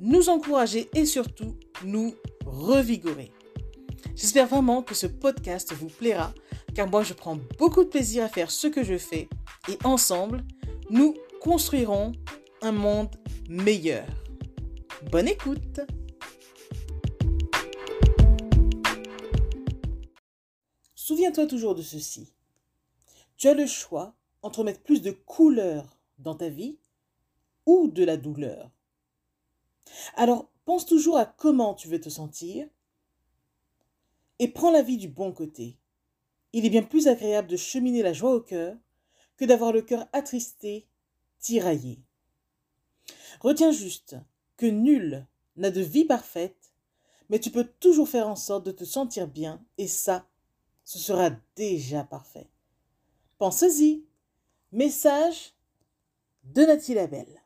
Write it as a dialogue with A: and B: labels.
A: nous encourager et surtout nous revigorer. J'espère vraiment que ce podcast vous plaira car moi je prends beaucoup de plaisir à faire ce que je fais et ensemble, nous construirons un monde meilleur. Bonne écoute Souviens-toi toujours de ceci. Tu as le choix entre mettre plus de couleur dans ta vie ou de la douleur. Alors, pense toujours à comment tu veux te sentir et prends la vie du bon côté. Il est bien plus agréable de cheminer la joie au cœur que d'avoir le cœur attristé, tiraillé. Retiens juste que nul n'a de vie parfaite, mais tu peux toujours faire en sorte de te sentir bien, et ça, ce sera déjà parfait. Pense-y. Message de Nathalie Labelle.